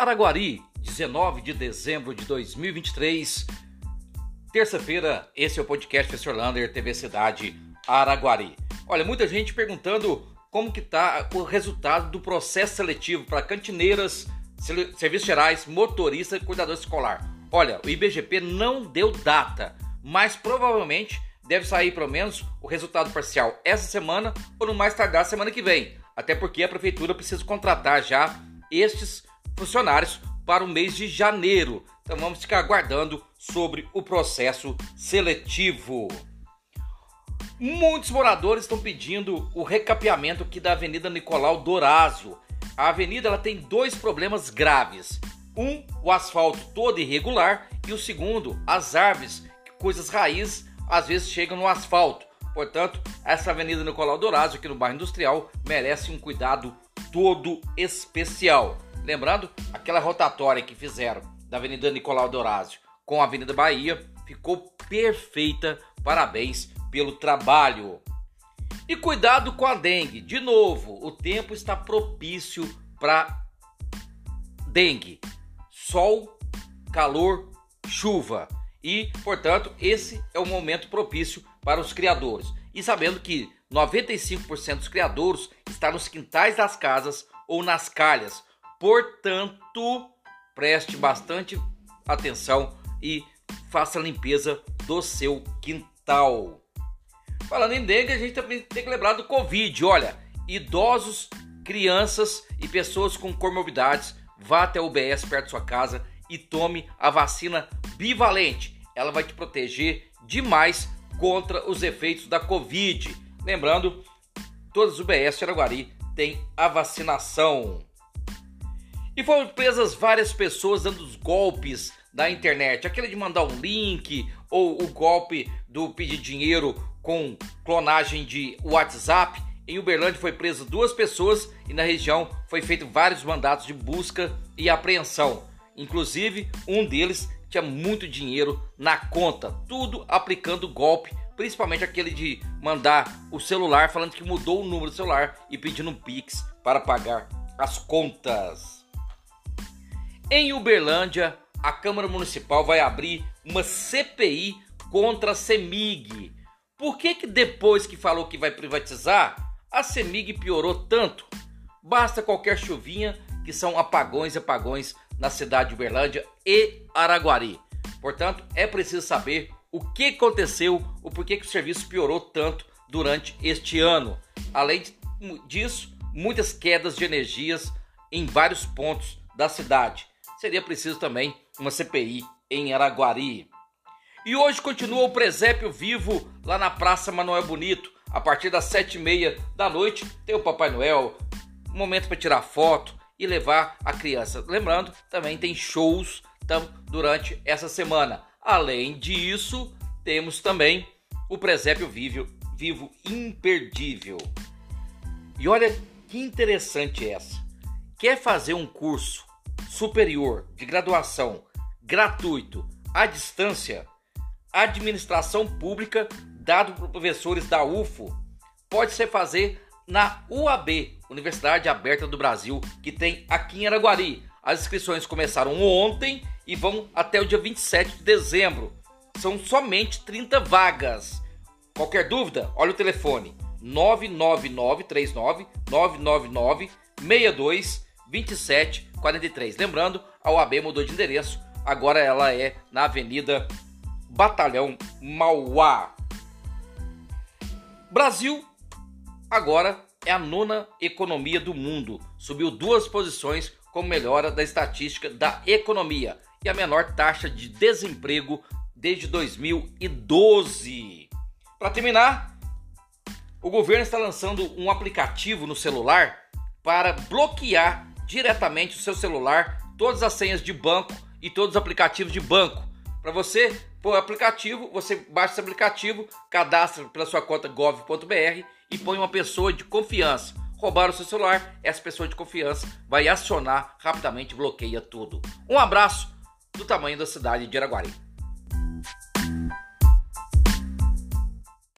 Araguari, 19 de dezembro de 2023. Terça-feira, esse é o podcast Professor Lander, TV Cidade Araguari. Olha, muita gente perguntando como que tá o resultado do processo seletivo para cantineiras, serviços gerais, motorista e cuidador escolar. Olha, o IBGP não deu data, mas provavelmente deve sair pelo menos o resultado parcial essa semana ou no mais tardar semana que vem. Até porque a prefeitura precisa contratar já estes funcionários para o mês de janeiro. Então vamos ficar aguardando sobre o processo seletivo. Muitos moradores estão pedindo o recapeamento aqui da Avenida Nicolau Dorazio. A avenida ela tem dois problemas graves. Um, o asfalto todo irregular e o segundo, as árvores, coisas raízes, às vezes chegam no asfalto. Portanto, essa Avenida Nicolau Dorazio aqui no bairro Industrial merece um cuidado todo especial. Lembrando, aquela rotatória que fizeram da Avenida Nicolau Dorazio com a Avenida Bahia ficou perfeita. Parabéns pelo trabalho. E cuidado com a dengue. De novo, o tempo está propício para dengue. Sol, calor, chuva. E, portanto, esse é o momento propício para os criadores. E sabendo que 95% dos criadouros está nos quintais das casas ou nas calhas, Portanto, preste bastante atenção e faça a limpeza do seu quintal. Falando em dengue, a gente também tem que lembrar do Covid. Olha, idosos, crianças e pessoas com comorbidades, vá até o UBS perto da sua casa e tome a vacina bivalente. Ela vai te proteger demais contra os efeitos da Covid. Lembrando, todas as UBS Araguari têm a vacinação. E foram presas várias pessoas dando os golpes da internet, aquele de mandar um link ou o golpe do pedir dinheiro com clonagem de WhatsApp. Em Uberlândia foi preso duas pessoas e na região foi feito vários mandatos de busca e apreensão. Inclusive, um deles tinha muito dinheiro na conta, tudo aplicando golpe, principalmente aquele de mandar o celular falando que mudou o número do celular e pedindo um Pix para pagar as contas. Em Uberlândia, a Câmara Municipal vai abrir uma CPI contra a CEMIG. Por que, que depois que falou que vai privatizar, a CEMIG piorou tanto? Basta qualquer chuvinha que são apagões e apagões na cidade de Uberlândia e Araguari. Portanto, é preciso saber o que aconteceu, o porquê que o serviço piorou tanto durante este ano. Além disso, muitas quedas de energias em vários pontos da cidade seria preciso também uma CPI em Araguari. E hoje continua o presépio vivo lá na Praça Manuel Bonito. A partir das sete e meia da noite tem o Papai Noel, um momento para tirar foto e levar a criança. Lembrando, também tem shows durante essa semana. Além disso, temos também o presépio vivo, vivo imperdível. E olha que interessante essa. Quer fazer um curso superior de graduação gratuito à distância, administração pública dado por professores da UFO, pode ser fazer na UAB, Universidade Aberta do Brasil, que tem aqui em Araguari. As inscrições começaram ontem e vão até o dia 27 de dezembro. São somente 30 vagas. Qualquer dúvida, olha o telefone 99939 999 62 2743. Lembrando, a UAB mudou de endereço, agora ela é na Avenida Batalhão Mauá. Brasil agora é a nona economia do mundo, subiu duas posições como melhora da estatística da economia e a menor taxa de desemprego desde 2012. Para terminar, o governo está lançando um aplicativo no celular para bloquear diretamente o seu celular todas as senhas de banco e todos os aplicativos de banco. Para você pôr o aplicativo, você baixa esse aplicativo, cadastra pela sua conta gov.br e põe uma pessoa de confiança. Roubar o seu celular, essa pessoa de confiança vai acionar rapidamente, bloqueia tudo. Um abraço do tamanho da cidade de Araguari.